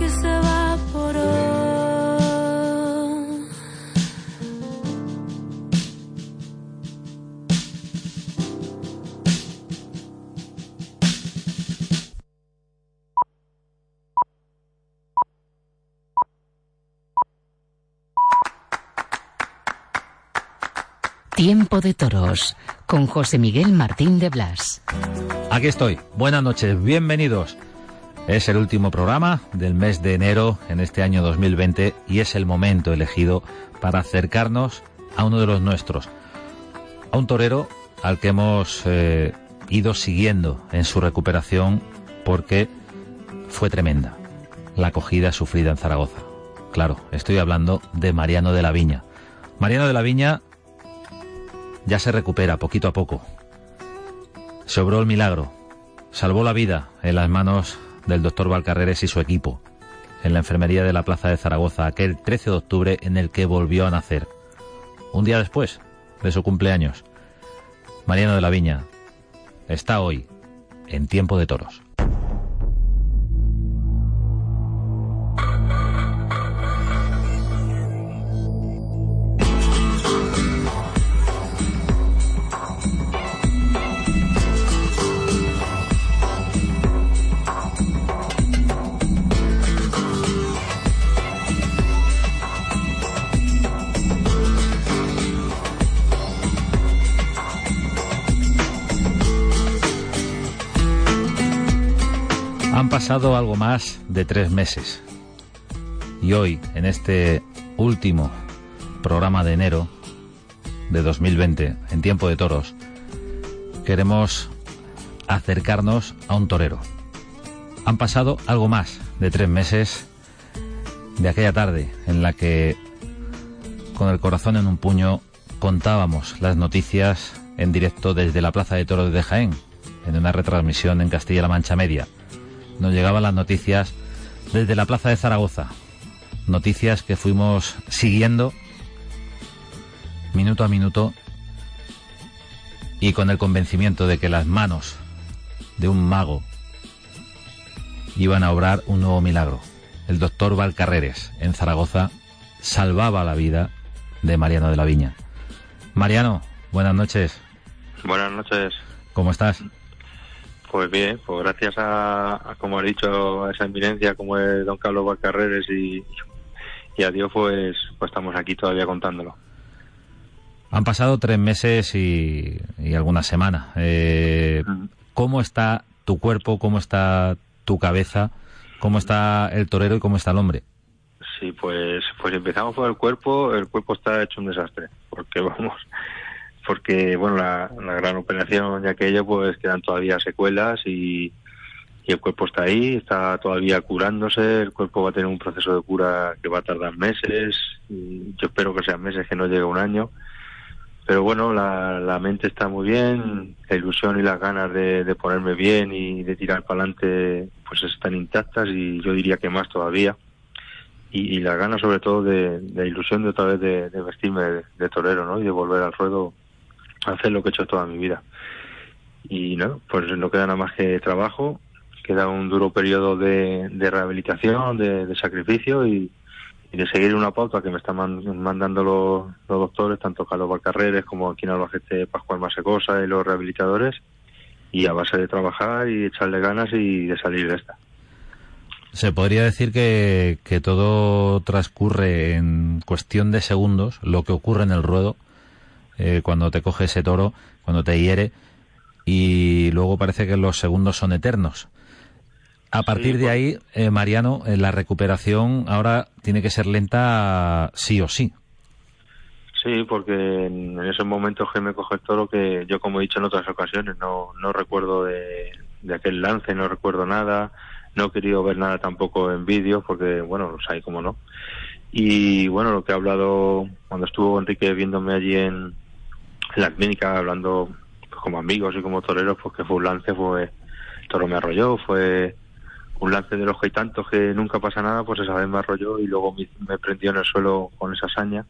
que se evaporó. Tiempo de Toros con José Miguel Martín de Blas. Aquí estoy. Buenas noches, bienvenidos. Es el último programa del mes de enero en este año 2020 y es el momento elegido para acercarnos a uno de los nuestros, a un torero al que hemos eh, ido siguiendo en su recuperación porque fue tremenda la acogida sufrida en Zaragoza. Claro, estoy hablando de Mariano de la Viña. Mariano de la Viña ya se recupera poquito a poco. Se obró el milagro. Salvó la vida en las manos del doctor Valcarreres y su equipo, en la enfermería de la Plaza de Zaragoza, aquel 13 de octubre en el que volvió a nacer. Un día después de su cumpleaños, Mariano de la Viña está hoy en tiempo de toros. Pasado algo más de tres meses. Y hoy, en este último programa de enero de 2020, en tiempo de toros, queremos acercarnos a un torero. Han pasado algo más de tres meses de aquella tarde en la que, con el corazón en un puño, contábamos las noticias en directo desde la Plaza de Toros de Jaén, en una retransmisión en Castilla-La Mancha Media nos llegaban las noticias desde la Plaza de Zaragoza. Noticias que fuimos siguiendo minuto a minuto y con el convencimiento de que las manos de un mago iban a obrar un nuevo milagro. El doctor Valcarreres en Zaragoza salvaba la vida de Mariano de la Viña. Mariano, buenas noches. Buenas noches. ¿Cómo estás? Pues bien, pues gracias a, como ha dicho, a esa eminencia como es don Carlos Valcarreres y, y a Dios, pues, pues estamos aquí todavía contándolo. Han pasado tres meses y, y algunas semanas. Eh, ¿Cómo está tu cuerpo? ¿Cómo está tu cabeza? ¿Cómo está el torero y cómo está el hombre? Sí, pues, pues empezamos por el cuerpo. El cuerpo está hecho un desastre, porque vamos, porque bueno la, gran operación y aquello pues quedan todavía secuelas y, y, el cuerpo está ahí está todavía curándose el cuerpo va a tener un proceso de cura que va a tardar meses yo espero que sean meses que no llegue un año. Pero bueno la, la mente está muy bien la ilusión y las ganas de, de ponerme bien y de tirar para adelante pues están intactas y yo diría que más todavía. Y, y las ganas sobre todo de, de ilusión de otra vez de, de vestirme de, de torero no y de volver al ruedo hacer lo que he hecho toda mi vida. Y no, pues no queda nada más que trabajo, queda un duro periodo de, de rehabilitación, de, sacrificio y, de seguir una pauta que me están mandando los, los, doctores, tanto Carlos Valcarreres como aquí en Albacete Pascual Masecosa y los rehabilitadores, y a base de trabajar y echarle ganas y de salir de esta. Se podría decir que, que todo transcurre en cuestión de segundos, lo que ocurre en el ruedo, eh, cuando te coge ese toro, cuando te hiere, y luego parece que los segundos son eternos. A partir de ahí, eh, Mariano, eh, la recuperación ahora tiene que ser lenta sí o sí. Sí, porque en esos momentos que me coge el toro, que yo como he dicho en otras ocasiones, no, no recuerdo de, de aquel lance, no recuerdo nada, no he querido ver nada tampoco en vídeo, porque bueno, los hay como no. Y bueno, lo que he hablado cuando estuvo Enrique viéndome allí en, la clínica hablando pues, como amigos y como toreros, pues que fue un lance, fue toro me arrolló, fue un lance de los que hay tantos que nunca pasa nada, pues esa vez me arrolló y luego me, me prendió en el suelo con esa hazaña.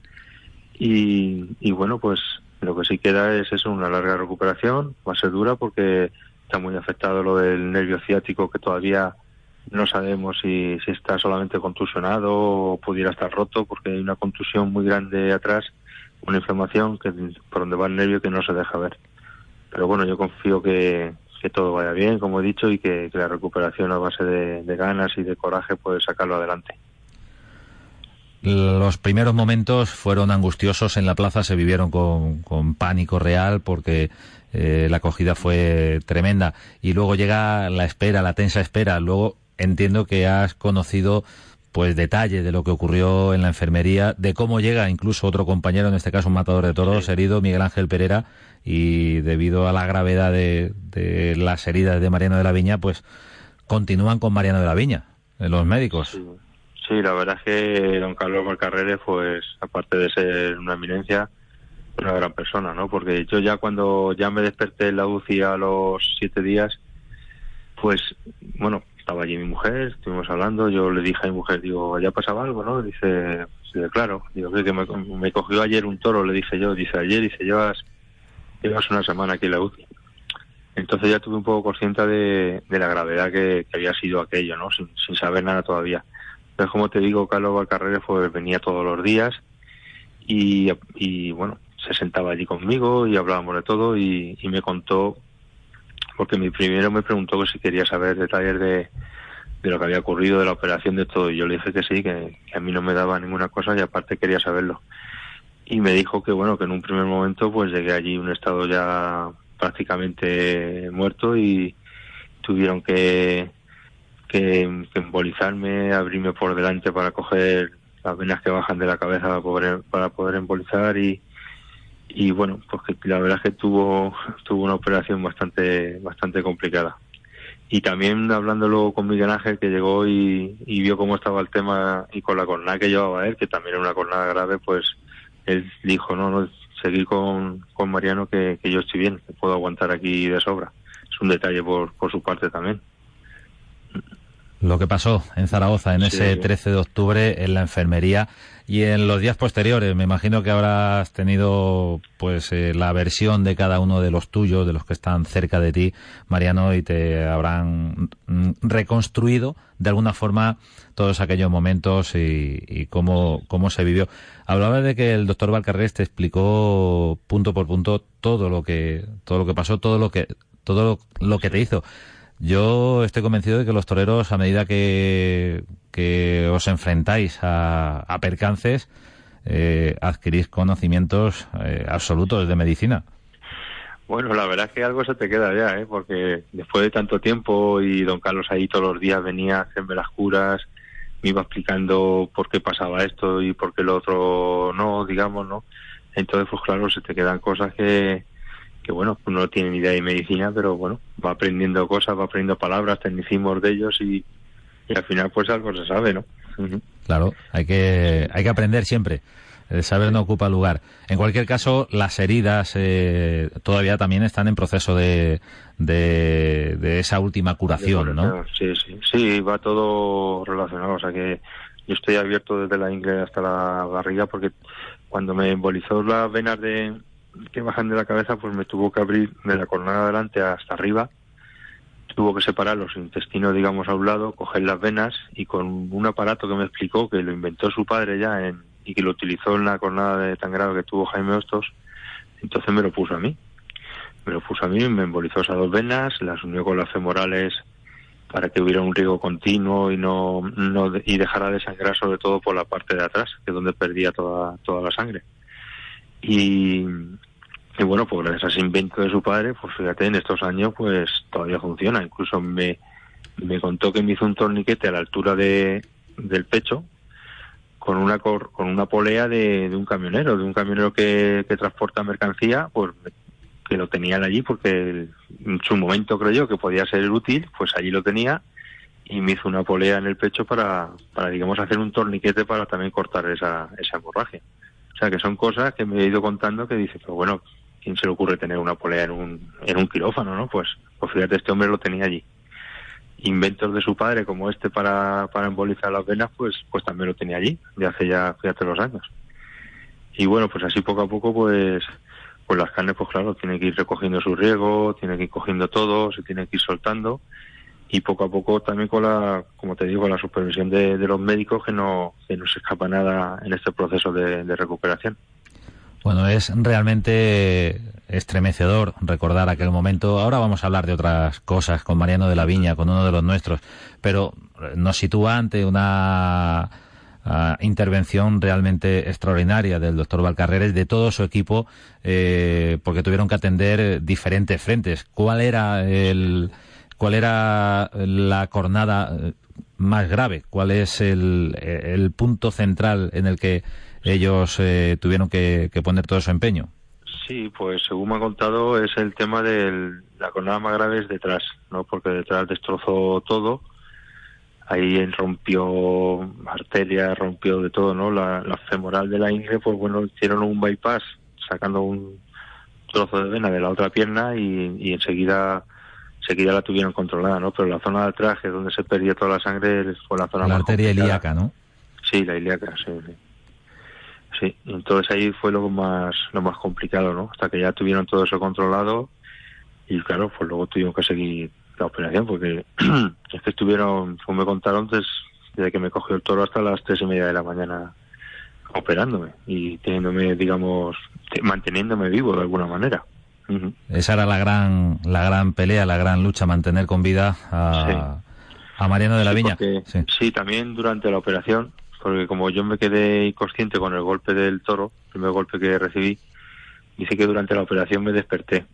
Y, y bueno, pues lo que sí queda es eso, una larga recuperación, va a ser dura porque está muy afectado lo del nervio ciático que todavía no sabemos si, si está solamente contusionado o pudiera estar roto porque hay una contusión muy grande atrás, una inflamación que por donde va el nervio que no se deja ver. Pero bueno, yo confío que, que todo vaya bien, como he dicho, y que, la recuperación a base de, ganas y de coraje puede sacarlo adelante. Los primeros momentos fueron angustiosos en la plaza, se vivieron con, con pánico real porque eh, la acogida fue tremenda. Y luego llega la espera, la tensa espera. Luego entiendo que has conocido pues detalles de lo que ocurrió en la enfermería, de cómo llega incluso otro compañero, en este caso un matador de toros, herido, Miguel Ángel Pereira, y debido a la gravedad de, las heridas de Mariano de la Viña, pues continúan con Mariano de la Viña, los médicos. Sí, la verdad es que don Carlos Valcarrere, pues aparte de ser una eminencia, una gran persona, ¿no? Porque yo ya cuando ya me desperté en la UCI a los siete días, pues, bueno, estaba allí mi mujer, estuvimos hablando, yo le dije a mi mujer, digo, ¿ya pasaba algo, no? Dice, claro, digo, que me, me, cogió ayer un toro, le dije yo, dice, ayer, dice, llevas, llevas una semana aquí en la UCI. Entonces ya tuve un poco consciente de, de la gravedad que, había sido aquello, ¿no? Sin, sin saber nada todavía. Entonces, como te digo, Carlos Valcarrere pues, venía todos los días y, y, bueno, se sentaba allí conmigo y hablábamos de todo y, y me contó porque mi primero me preguntó que si quería saber detalles de, de lo que había ocurrido, de la operación, de todo. Y yo le dije que sí, que, a mí no me daba ninguna cosa y aparte quería saberlo. Y me dijo que, bueno, que en un primer momento pues llegué allí un estado ya prácticamente muerto y tuvieron que, que, embolizarme, abrirme por delante para coger las venas que bajan de la cabeza para poder, para poder embolizar y, y bueno, pues que la verdad es que tuvo, tuvo una operación bastante, bastante complicada. Y también hablándolo con Miguel Ángel, que llegó y, vio cómo estaba el tema y con la cornada que llevaba él, que también era una cornada grave, pues él dijo, no, no, seguir con, con Mariano que, yo estoy bien, que puedo aguantar aquí de sobra. Es un detalle por, por su parte también lo que pasó en Zaragoza en ese 13 de octubre en la enfermería y en los días posteriores. Me imagino que habrás tenido pues eh, la versión de cada uno de los tuyos, de los que están cerca de ti, Mariano, y te habrán mm, reconstruido de alguna forma todos aquellos momentos y, cómo, cómo se vivió. Hablaba de que el doctor Valcarres te explicó punto por punto todo lo que todo lo que pasó, todo lo que todo lo que te hizo. Yo estoy convencido de que los toreros, a medida que, os enfrentáis a, percances, eh, adquirís conocimientos eh, absolutos de medicina. Bueno, la verdad es que algo se te queda ya, ¿eh? porque después de tanto tiempo y don Carlos ahí todos los días venía a hacerme las curas, me iba explicando por qué pasaba esto y por qué lo otro no, digamos, ¿no? Entonces, pues claro, se te quedan cosas que, que bueno, no tiene ni idea de medicina, pero bueno, va aprendiendo cosas, va aprendiendo palabras, tecnicismos de ellos y, al final pues algo se sabe, ¿no? Claro, hay que, hay que aprender siempre. El saber no ocupa lugar. En cualquier caso, las heridas eh, todavía también están en proceso de, de, esa última curación, ¿no? Sí, sí, sí, va todo relacionado. O sea que yo estoy abierto desde la ingle hasta la barriga porque cuando me embolizó las venas de, que bajan de la cabeza, pues me tuvo que abrir de la cornada adelante hasta arriba. Tuvo que separar los intestinos, digamos, a un lado, coger las venas y con un aparato que me explicó que lo inventó su padre ya en, y que lo utilizó en la cornada de tan grave que tuvo Jaime Hostos, entonces me lo puso a mí. Me lo puso a mí, me embolizó esas dos venas, las unió con las femorales para que hubiera un riego continuo y no, no y dejara de sangrar sobre todo por la parte de atrás, que es donde perdía toda, toda la sangre. Y, bueno, pues a ese invento de su padre, pues fíjate, en estos años pues todavía funciona. Incluso me, me contó que me hizo un torniquete a la altura de, del pecho con una con una polea de, un camionero, de un camionero que, que transporta mercancía, pues que lo tenían allí porque en su momento creyó que podía ser útil, pues allí lo tenía y me hizo una polea en el pecho para, para digamos, hacer un torniquete para también cortar esa, esa hemorragia. Sea, que son cosas que me he ido contando que dice, pues bueno, ¿quién se le ocurre tener una polea en un, en un quirófano, no? Pues, pues fíjate, este hombre lo tenía allí. Inventos de su padre como este para, para embolizar las venas, pues, pues también lo tenía allí, de hace ya, fíjate, los años. Y bueno, pues así poco a poco, pues, pues las carnes, pues claro, tiene que ir recogiendo su riego, tiene que ir cogiendo todo, se tiene que ir soltando. Y poco a poco también con la, como te digo, la supervisión de, los médicos que no, que no se escapa nada en este proceso de, recuperación. Bueno, es realmente estremecedor recordar aquel momento. Ahora vamos a hablar de otras cosas con Mariano de la Viña, con uno de los nuestros, pero nos sitúa ante una ah, intervención realmente extraordinaria del doctor Valcarreres, de todo su equipo, eh, porque tuvieron que atender diferentes frentes. ¿Cuál era el, cuál era la cornada eh, más grave, cuál es el, punto central en el que ellos eh, tuvieron que, poner todo su empeño. Sí, pues según me ha contado es el tema de la cornada más grave es detrás, ¿no? Porque detrás destrozó todo, ahí rompió arteria, rompió de todo, ¿no? La, femoral de la ingle, pues bueno, hicieron un bypass sacando un trozo de vena de la otra pierna y enseguida enseguida la tuvieron controlada, ¿no? Pero la zona del traje donde se perdía toda la sangre fue la zona la arteria ilíaca, ¿no? Sí, la ilíaca, sí, sí. Sí, entonces ahí fue lo más lo más complicado, ¿no? Hasta que ya tuvieron todo eso controlado y claro, pues luego tuvimos que seguir la operación porque es que estuvieron, como me contaron, desde que me cogió el toro hasta las tres y media de la mañana operándome y teniéndome, digamos, manteniéndome vivo de alguna manera. Esa era la gran, la gran pelea, la gran lucha, mantener con vida a, a Mariano de la Viña. sí. también durante la operación, porque como yo me quedé inconsciente con el golpe del toro, el primer golpe que recibí, dice que durante la operación me desperté.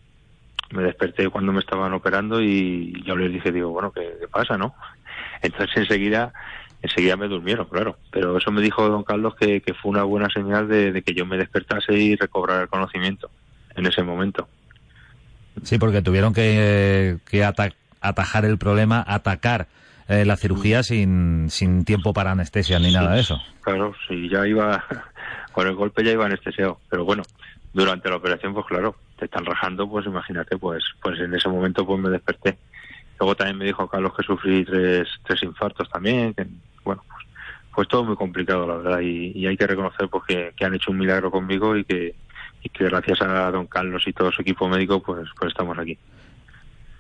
Me desperté cuando me estaban operando y yo les dije, digo, bueno, ¿qué, pasa, no? Entonces enseguida enseguida me durmieron, claro. Pero eso me dijo don Carlos que, fue una buena señal de, de, que yo me despertase y recobrara el conocimiento en ese momento. Sí, porque tuvieron que, atajar el problema, atacar eh, la cirugía sin, sin tiempo para anestesia ni nada de eso. Claro, sí, ya iba, con el golpe ya iba anestesiado, pero bueno, durante la operación, pues claro, te están rajando, pues imagínate, pues, pues en ese momento pues me desperté. Luego también me dijo Carlos que sufrí tres, tres infartos también, que, bueno, pues, pues todo muy complicado, la verdad, y, hay que reconocer pues que han hecho un milagro conmigo y que, y que gracias a don Carlos y todo su equipo médico pues, pues estamos aquí.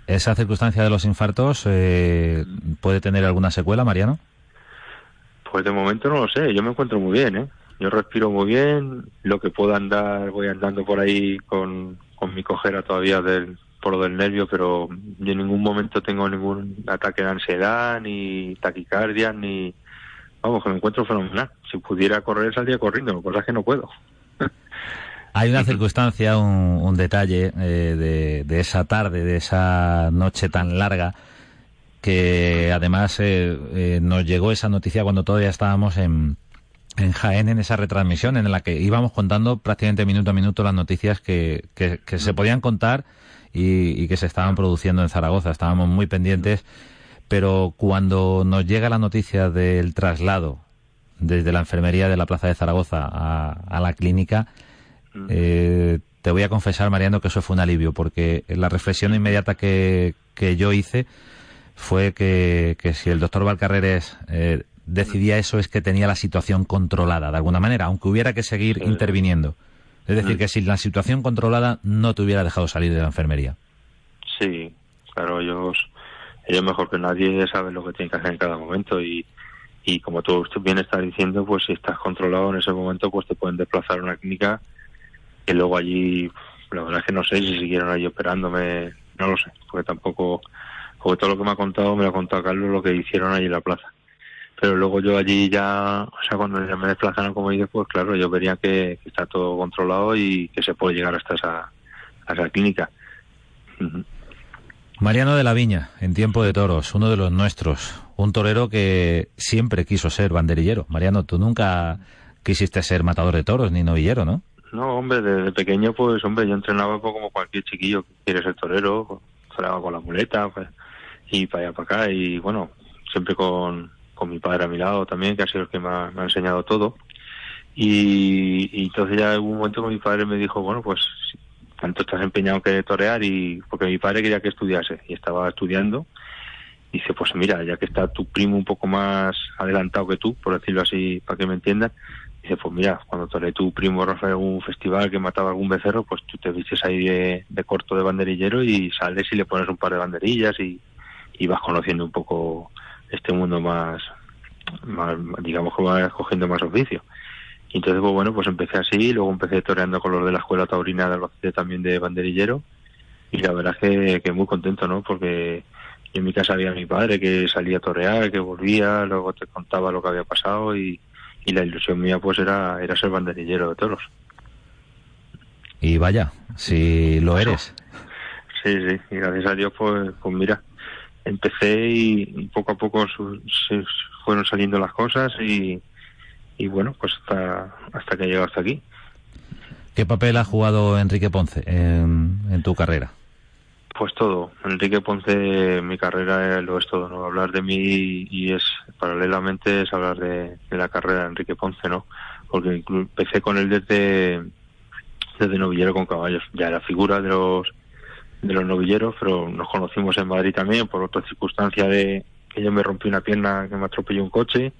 ¿Esa circunstancia de los infartos eh, puede tener alguna secuela, Mariano? Pues de momento no lo sé, yo me encuentro muy bien, ¿eh? Yo respiro muy bien, lo que puedo andar, voy andando por ahí con, con mi cojera todavía del, por lo del nervio, pero yo en ningún momento tengo ningún ataque de ansiedad, ni taquicardia, ni... Vamos, que me encuentro fenomenal. Si pudiera correr, saldría corriendo, cosa que no puedo. Hay una circunstancia, un, detalle eh, de, esa tarde, de esa noche tan larga, que además eh, eh, nos llegó esa noticia cuando todavía estábamos en, en Jaén, en esa retransmisión en la que íbamos contando prácticamente minuto a minuto las noticias que, que, se podían contar y, y, que se estaban produciendo en Zaragoza. Estábamos muy pendientes, pero cuando nos llega la noticia del traslado desde la enfermería de la Plaza de Zaragoza a, a la clínica, eh, te voy a confesar, Mariano, que eso fue un alivio, porque la reflexión inmediata que, que yo hice fue que, que, si el doctor Valcarreres eh, decidía eso es que tenía la situación controlada, de alguna manera, aunque hubiera que seguir interviniendo. Es decir, que si la situación controlada no te hubiera dejado salir de la enfermería. Sí, claro, ellos, ellos mejor que nadie saben lo que tienen que hacer en cada momento y, y como tú bien estás diciendo, pues si estás controlado en ese momento, pues te pueden desplazar a una clínica que luego allí, la verdad es que no sé si siguieron allí operándome, no lo sé, porque tampoco, porque todo lo que me ha contado me lo ha contado Carlos lo que hicieron allí en la plaza. Pero luego yo allí ya, o sea, cuando ya me desplazaron, como dices, pues claro, yo vería que, está todo controlado y que se puede llegar hasta esa, esa clínica. Mariano de la Viña, en tiempo de toros, uno de los nuestros, un torero que siempre quiso ser banderillero. Mariano, tú nunca quisiste ser matador de toros ni novillero, ¿no? No, hombre, desde pequeño, pues, hombre, yo entrenaba pues, como cualquier chiquillo que quiere ser torero, pues, con la muleta, pues, y para allá, para acá, y bueno, siempre con, con mi padre a mi lado también, que ha sido el que me ha, enseñado todo. Y, entonces ya hubo un momento que mi padre me dijo, bueno, pues, tanto estás empeñado que torear, y porque mi padre quería que estudiase, y estaba estudiando, dice, pues mira, ya que está tu primo un poco más adelantado que tú, por decirlo así, para que me entiendan, dice, pues mira, cuando toreé tu primo Rafael algún festival que mataba algún becerro, pues tú te vistes ahí de, corto de banderillero y sales y le pones un par de banderillas y, y vas conociendo un poco este mundo más, digamos que vas cogiendo más oficio. Y entonces, pues bueno, pues empecé así, luego empecé toreando con los de la escuela taurina de Albacete también de banderillero, y la verdad es que, muy contento, ¿no? Porque en mi casa había mi padre que salía a torear, que volvía, luego te contaba lo que había pasado y, y la ilusión mía pues era, era ser banderillero de toros. Y vaya, si lo eres. Sí, sí, y gracias a Dios pues, pues mira, empecé y poco a poco se fueron saliendo las cosas y, y bueno, pues hasta, hasta que llegado hasta aquí. ¿Qué papel ha jugado Enrique Ponce en, en tu carrera? Pues todo. Enrique Ponce, mi carrera lo es todo, ¿no? Hablar de mí y es, paralelamente, es hablar de, la carrera de Enrique Ponce, ¿no? Porque empecé con él desde, desde novillero con caballos. Ya era figura de los, de los novilleros, pero nos conocimos en Madrid también por otra circunstancia de que yo me rompí una pierna, que me atropelló un coche.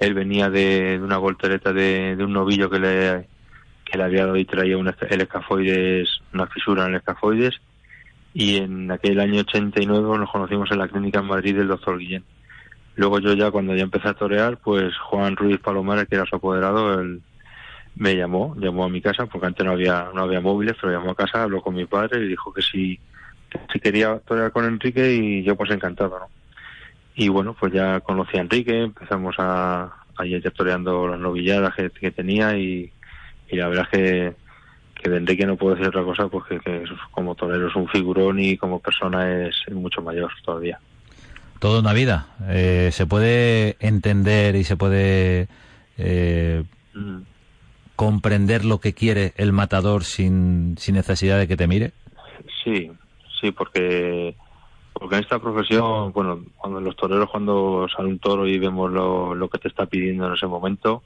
Él venía de, una voltereta de, un novillo que le, que le había dado y traía un, el escafoides, una fisura en el escafoides y en aquel año 89 nos conocimos en la clínica en Madrid del doctor Guillén. Luego yo ya cuando ya empecé a torear, pues Juan Ruiz Palomares, que era su apoderado, él me llamó, llamó a mi casa, porque antes no había no había móviles, pero llamó a casa, habló con mi padre y dijo que si, si quería torear con Enrique y yo pues encantado, ¿no? Y bueno, pues ya conocí a Enrique, empezamos a, a ir toreando las novilladas que, que tenía y, y la verdad es que que de Enrique no puedo decir otra cosa, pues que, como torero es un figurón y como persona es mucho mayor todavía. Toda una vida. Eh, ¿Se puede entender y se puede eh, mm. comprender lo que quiere el matador sin, sin necesidad de que te mire? Sí, sí, porque porque en esta profesión, bueno, cuando los toreros cuando sale un toro y vemos lo, lo que te está pidiendo en ese momento,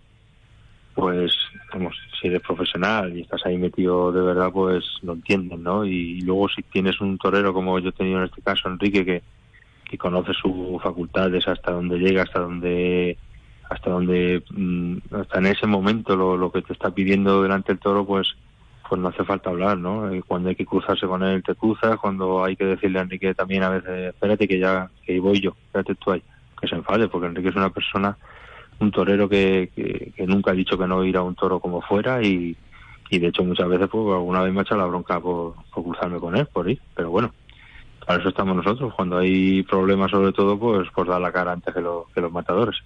pues vamos, si eres profesional y estás ahí metido de verdad, pues lo entienden, ¿no? Y, luego si tienes un torero como yo he tenido en este caso, Enrique, que, que conoce sus facultades hasta donde llega, hasta donde hasta donde mm, hasta en ese momento lo, lo que te está pidiendo delante del toro, pues pues no hace falta hablar, ¿no? Eh, cuando hay que cruzarse con él, te cruzas. Cuando hay que decirle a Enrique también a veces, espérate que ya, que voy yo, espérate tú ahí, que se enfade, porque Enrique es una persona un torero que, que, nunca ha dicho que no ir a un toro como fuera y, y de hecho muchas veces pues alguna vez me ha echado la bronca por, cruzarme con él, por ir, pero bueno, para eso estamos nosotros, cuando hay problemas sobre todo pues pues dar la cara antes que, que los matadores.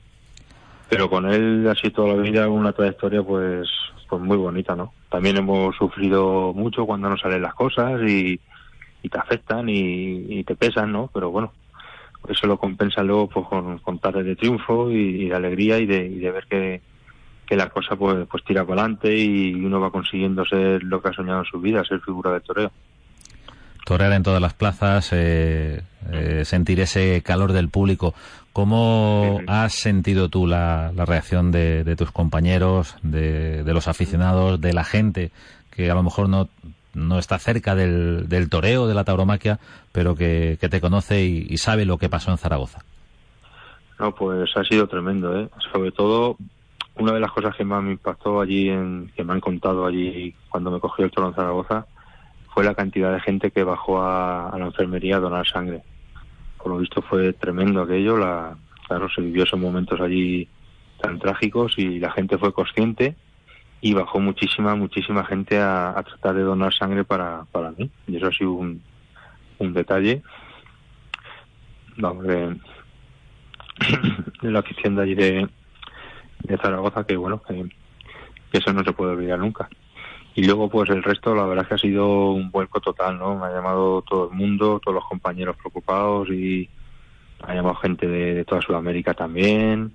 Pero con él ha sido toda la vida una trayectoria pues pues muy bonita, ¿no? También hemos sufrido mucho cuando no salen las cosas y, y te afectan y te pesan, ¿no? Pero bueno, eso lo compensa luego pues, con, con tardes de triunfo y, de alegría y de, de ver que, que, la cosa pues, pues tira para adelante y uno va consiguiendo ser lo que ha soñado en su vida, ser figura de toreo. Torear en todas las plazas, eh, eh, sentir ese calor del público. ¿Cómo has sentido tú la, la reacción de, de, tus compañeros, de, de los aficionados, de la gente que a lo mejor no no está cerca del, del toreo, de la tauromaquia, pero que, te conoce y, sabe lo que pasó en Zaragoza. No, pues ha sido tremendo, ¿eh? Sobre todo, una de las cosas que más me impactó allí, en, que me han contado allí cuando me cogió el toro en Zaragoza, fue la cantidad de gente que bajó a, la enfermería a donar sangre. Por lo visto fue tremendo aquello, la, claro, se vivió esos momentos allí tan trágicos y la gente fue consciente y bajó muchísima, muchísima gente a, tratar de donar sangre para, para mí. Y eso ha sido un, un detalle. Vamos, de, la afición de allí de, de Zaragoza, que bueno, que, eso no se puede olvidar nunca. Y luego, pues el resto, la verdad es que ha sido un vuelco total, ¿no? Me ha llamado todo el mundo, todos los compañeros preocupados y ha llamado gente de, de toda Sudamérica también.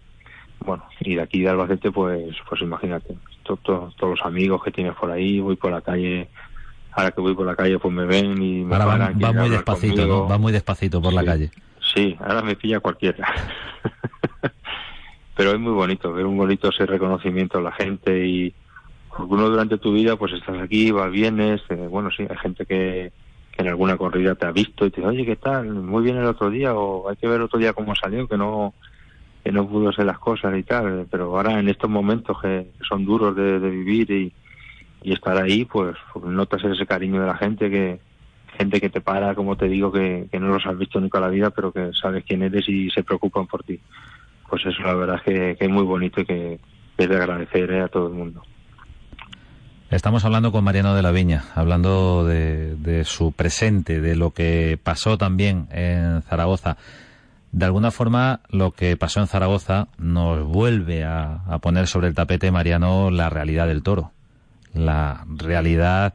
Bueno, y de aquí de Albacete, pues, pues imagínate, todos los amigos que tienes por ahí, voy por la calle, ahora que voy por la calle pues me ven y me ahora va, muy despacito, ¿no? Va muy despacito por la calle. Sí, ahora me pilla cualquiera. Pero es muy bonito, ver un bonito ese reconocimiento a la gente y uno durante tu vida pues estás aquí, vas, vienes, eh, bueno, sí, hay gente que, que en alguna corrida te ha visto y te dice, oye, ¿qué tal? Muy bien el otro día o hay que ver otro día cómo salió, que no que no pudo ser las cosas y tal, pero ahora en estos momentos que son duros de, vivir y, estar ahí, pues, pues, notas ese cariño de la gente que, gente que te para, como te digo, que, no los has visto nunca en la vida, pero que sabes quién eres y se preocupan por ti. Pues eso la verdad es que, es muy bonito y que es de agradecer eh, a todo el mundo. Estamos hablando con Mariano de la Viña, hablando de, su presente, de lo que pasó también en Zaragoza. De alguna forma, lo que pasó en Zaragoza nos vuelve a, poner sobre el tapete, Mariano, la realidad del toro. La realidad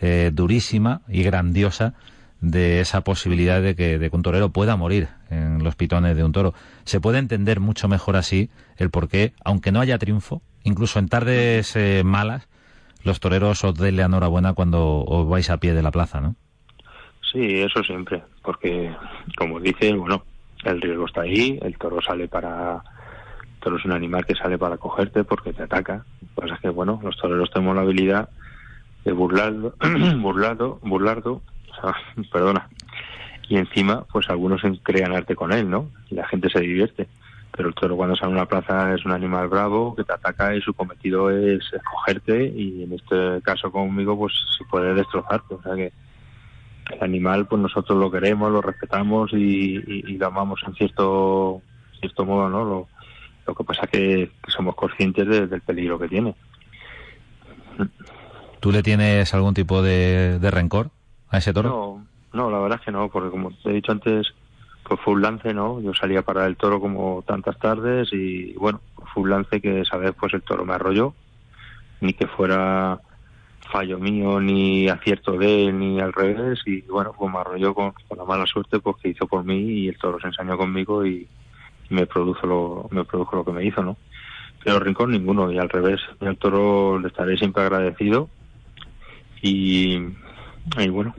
eh, durísima y grandiosa de esa posibilidad de que, un torero pueda morir en los pitones de un toro. Se puede entender mucho mejor así el por qué, aunque no haya triunfo, incluso en tardes eh, malas, los toreros os denle enhorabuena cuando os vais a pie de la plaza, ¿no? Sí, eso siempre, porque como dice, bueno, el riesgo está ahí, el toro sale para el toro es un animal que sale para cogerte porque te ataca. Lo que pasa es que bueno, los toreros tenemos la habilidad de burlarlo, burlarlo, burlarlo, perdona. Y encima, pues algunos crean arte con él, ¿no? Y la gente se divierte pero el toro cuando sale a una plaza es un animal bravo que te ataca y su cometido es cogerte y en este caso conmigo pues se puede destrozarte o sea que el animal pues nosotros lo queremos lo respetamos y, lo amamos en cierto cierto modo no lo, lo que pasa es que, somos conscientes del peligro que tiene ¿Tú le tienes algún tipo de, de rencor a ese toro? No, no, la verdad es que no, porque como te he dicho antes, pues fue un lance, ¿no? Yo salía para el toro como tantas tardes y bueno, fue un lance que esa vez pues el toro me arrolló, ni que fuera fallo mío, ni acierto de él, ni al revés, y bueno, pues me arrolló con, la mala suerte pues que hizo por mí y el toro se ensañó conmigo y, me produjo lo, me produjo lo que me hizo, ¿no? Pero rincón ninguno, y al revés, el toro le estaré siempre agradecido y, y bueno,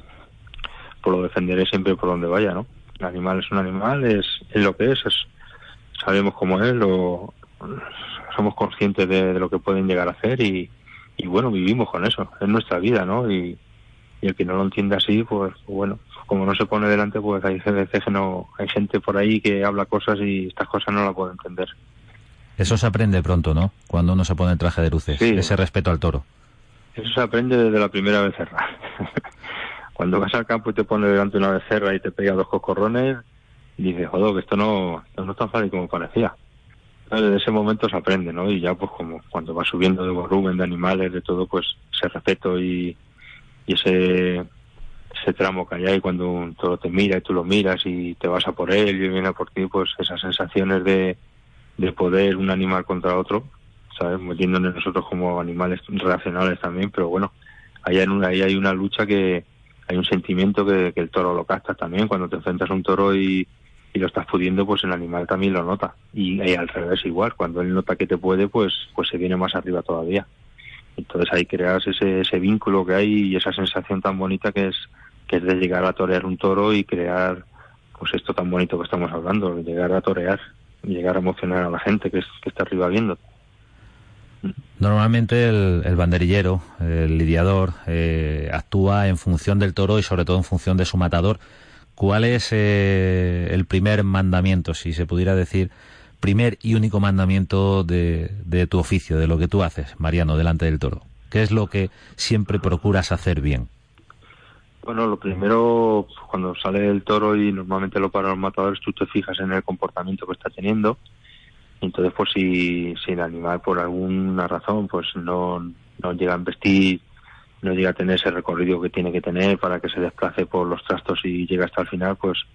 pues lo defenderé siempre por donde vaya, ¿no? El animal es un animal, es, es lo que es, es sabemos cómo es, lo, somos conscientes de, lo que pueden llegar a hacer y, y bueno, vivimos con eso, es nuestra vida, ¿no? Y, y el que no lo entiende así, pues bueno, como no se pone delante, pues hay veces que no, hay gente por ahí que habla cosas y estas cosas no la puede entender. Eso se aprende pronto, ¿no? Cuando uno se pone el traje de luces, ese respeto al toro. Eso se aprende desde la primera vez cerrada. Cuando vas al campo y te pones delante una becerra y te pega dos cocorrones, dices, joder, que esto no, no es tan fácil como parecía. Desde ese momento se aprende, ¿no? Y ya, pues, como cuando vas subiendo de volumen, de animales, de todo, pues, ese respeto y, ese, ese tramo que hay ahí cuando un toro te mira y tú lo miras y te vas a por él y viene a por ti, pues, esas sensaciones de, de poder un animal contra otro, ¿sabes? Metiéndonos nosotros como animales racionales también, pero bueno, ahí hay una, ahí hay una lucha que, hay un sentimiento que, el toro lo capta también. Cuando te enfrentas a un toro y, lo estás pudiendo, pues el animal también lo nota. Y, al revés igual, cuando él nota que te puede, pues, pues se viene más arriba todavía. Entonces ahí creas ese, ese vínculo que hay y esa sensación tan bonita que es, que es de llegar a torear un toro y crear pues esto tan bonito que estamos hablando, llegar a torear, llegar a emocionar a la gente que, que está arriba viendo. Normalmente el, banderillero, el lidiador, eh, actúa en función del toro y sobre todo en función de su matador. ¿Cuál es eh, el primer mandamiento, si se pudiera decir, primer y único mandamiento de, de, tu oficio, de lo que tú haces, Mariano, delante del toro? ¿Qué es lo que siempre procuras hacer bien? Bueno, lo primero, cuando sale el toro y normalmente lo para los matadores, tú te fijas en el comportamiento que está teniendo entonces, pues si, si el animal por alguna razón pues no, no llega a vestir, no llega a tener ese recorrido que tiene que tener para que se desplace por los trastos y llegue hasta el final, pues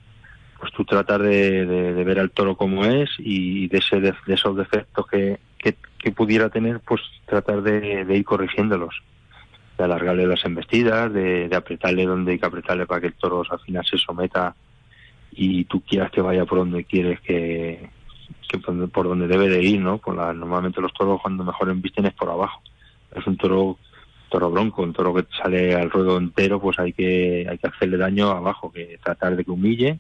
pues tú tratar de, de, ver al toro como es y de, ese, de, esos defectos que, que, pudiera tener, pues tratar de, ir corrigiéndolos, de alargarle las embestidas, de, apretarle donde hay que apretarle para que el toro al final se someta y tú quieras que vaya por donde quieres que, por, donde debe de ir, ¿no? Por la, normalmente los toros cuando mejor embisten es por abajo. Es un toro toro bronco, un toro que sale al ruedo entero, pues hay que hay que hacerle daño abajo, que tratar de que humille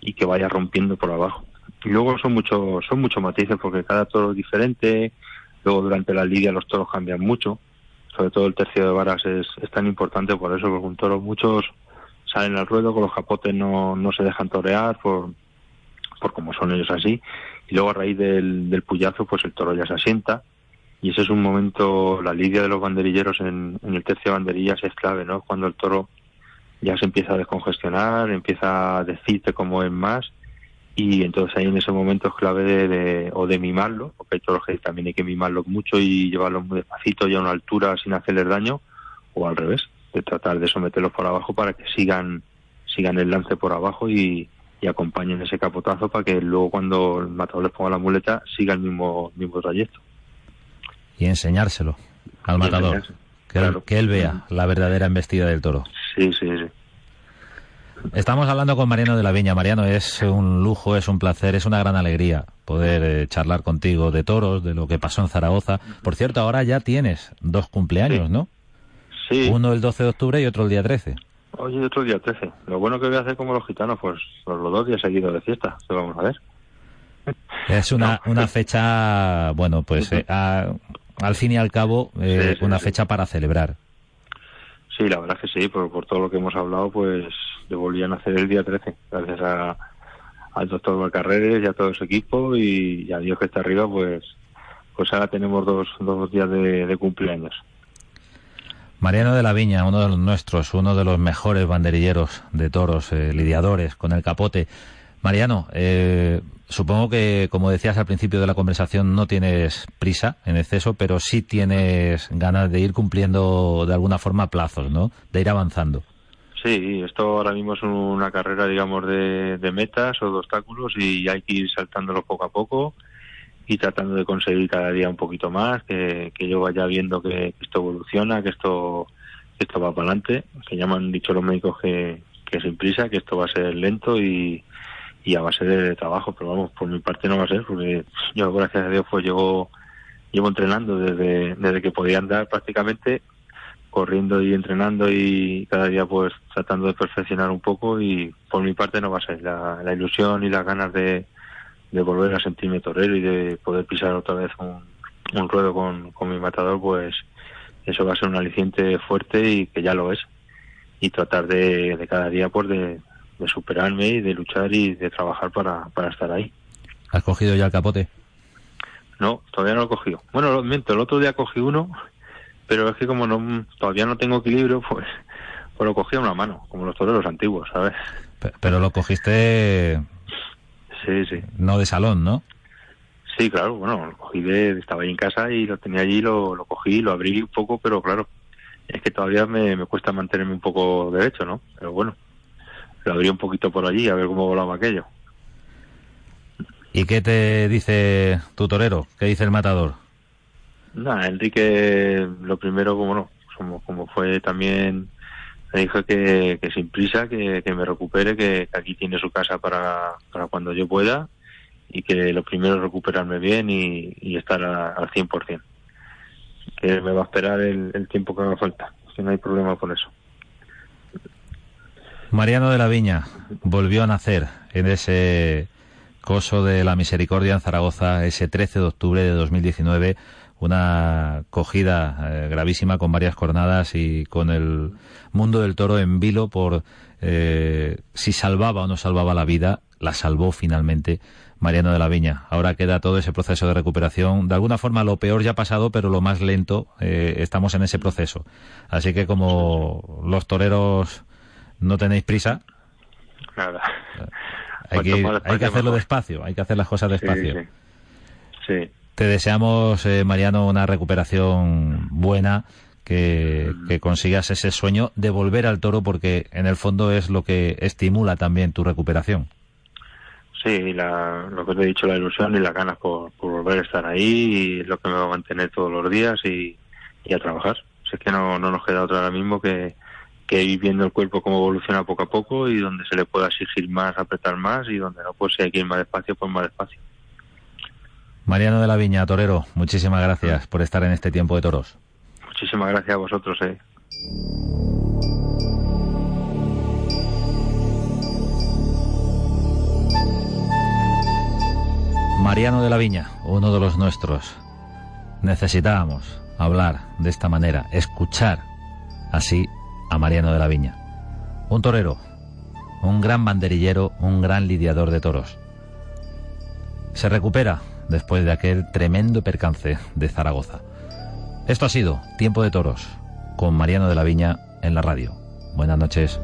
y que vaya rompiendo por abajo. Y luego son muchos son muchos matices porque cada toro es diferente. Luego durante la lidia los toros cambian mucho. Sobre todo el tercio de varas es, tan importante por eso, porque un toro muchos salen al ruedo con los capotes no, no se dejan torear por por como son ellos así y luego a raíz del, del puyazo pues el toro ya se asienta y ese es un momento, la lidia de los banderilleros en, el tercio de banderillas es clave, ¿no? Cuando el toro ya se empieza a descongestionar, empieza a decirte cómo es más y entonces ahí en ese momento es clave de, o de mimarlo, porque hay toros que también hay que mimarlo mucho y llevarlo muy despacito y a una altura sin hacerles daño, o al revés, de tratar de someterlos por abajo para que sigan sigan el lance por abajo y, acompañen ese capotazo para que luego cuando el matador les ponga la muleta siga el mismo, mismo trayecto. Y enseñárselo al matador, que, que él vea la verdadera embestida del toro. Sí, sí, sí. Estamos hablando con Mariano de la Viña. Mariano, es un lujo, es un placer, es una gran alegría poder eh, charlar contigo de toros, de lo que pasó en Zaragoza. Por cierto, ahora ya tienes dos cumpleaños, ¿no? Sí. Uno el 12 de octubre y otro el día 13. Oye, otro día 13. Lo bueno que voy a hacer como los gitanos, pues, los dos días seguidos de fiesta. ¿Qué vamos a ver? Es una, una fecha, bueno, pues eh, al fin y al cabo, eh, una fecha para celebrar. Sí, la verdad es que sí, por, por todo lo que hemos hablado, pues le volvían a hacer el día 13, gracias a, al doctor Valcarreres y a todo su equipo y, a Dios que está arriba, pues pues ahora tenemos dos, dos días de, cumpleaños. Mariano de la Viña, uno de los nuestros, uno de los mejores banderilleros de toros, eh, lidiadores con el capote. Mariano, eh, supongo que, como decías al principio de la conversación, no tienes prisa en exceso, pero sí tienes ganas de ir cumpliendo de alguna forma plazos, ¿no? De ir avanzando. Sí, esto ahora mismo es una carrera, digamos, de, metas o de obstáculos y hay que ir saltándolo poco a poco y tratando de conseguir cada día un poquito más, que, yo vaya viendo que, esto evoluciona, que esto, esto va para adelante, que ya me han dicho los médicos que, que sin prisa, que esto va a ser lento y, y a base de trabajo, pero vamos, por mi parte no va a ser, porque yo gracias a Dios pues llevo, llevo entrenando desde, desde que podía andar prácticamente, corriendo y entrenando y cada día pues tratando de perfeccionar un poco y por mi parte no va a ser. La, ilusión y las ganas de, de, volver a sentirme torero y de poder pisar otra vez un, un ruedo con, con mi matador, pues eso va a ser un aliciente fuerte y que ya lo es. Y tratar de, de cada día pues de, de superarme y de luchar y de trabajar para, para estar ahí. ¿Has cogido ya el capote? No, todavía no lo he cogido. Bueno, lo miento, el otro día cogí uno, pero es que como no todavía no tengo equilibrio, pues, pues lo cogí a una mano, como los toreros antiguos, ¿sabes? Pero, lo cogiste... Sí, sí. No de salón, ¿no? Sí, claro, bueno, lo cogí de... Estaba ahí en casa y lo tenía allí, lo, lo cogí, lo abrí un poco, pero claro, es que todavía me, me cuesta mantenerme un poco derecho, ¿no? Pero bueno, lo abrí un poquito por allí a ver cómo volaba aquello. ¿Y qué te dice tu torero? ¿Qué dice el matador? Nada, Enrique, lo primero, como no, como, como fue también, me dijo que, que sin prisa, que, me recupere, que, aquí tiene su casa para, para cuando yo pueda y que lo primero es recuperarme bien y, estar al 100%. Que me va a esperar el, el tiempo que haga falta, que no hay problema por eso. Mariano de la Viña volvió a nacer en ese coso de la misericordia en Zaragoza ese 13 de octubre de 2019 una cogida eh, gravísima con varias cornadas y con el mundo del toro en vilo por eh, si salvaba o no salvaba la vida, la salvó finalmente Mariano de la Viña. Ahora queda todo ese proceso de recuperación. De alguna forma lo peor ya ha pasado, pero lo más lento eh, estamos en ese proceso. Así que como los toreros no tenéis prisa. Nada. Hay que, hay que hacerlo despacio, hay que hacer las cosas despacio. Sí, Te deseamos, eh, Mariano, una recuperación buena, que, mm. que, consigas ese sueño de volver al toro, porque en el fondo es lo que estimula también tu recuperación. Sí, la, lo que te he dicho, la ilusión y las ganas por, por volver a estar ahí, y lo que me va a mantener todos los días y, y a trabajar. Si es que no, no nos queda otra ahora mismo que, que ir viendo el cuerpo cómo evoluciona poco a poco y donde se le pueda exigir más, apretar más y donde no, pues si hay que ir más despacio, pues más despacio. Mariano de la Viña, torero, muchísimas gracias por estar en este tiempo de toros. Muchísimas gracias a vosotros. Eh. Mariano de la Viña, uno de los nuestros. Necesitábamos hablar de esta manera, escuchar así a Mariano de la Viña. Un torero, un gran banderillero, un gran lidiador de toros. Se recupera después de aquel tremendo percance de Zaragoza. Esto ha sido Tiempo de Toros con Mariano de la Viña en la radio. Buenas noches.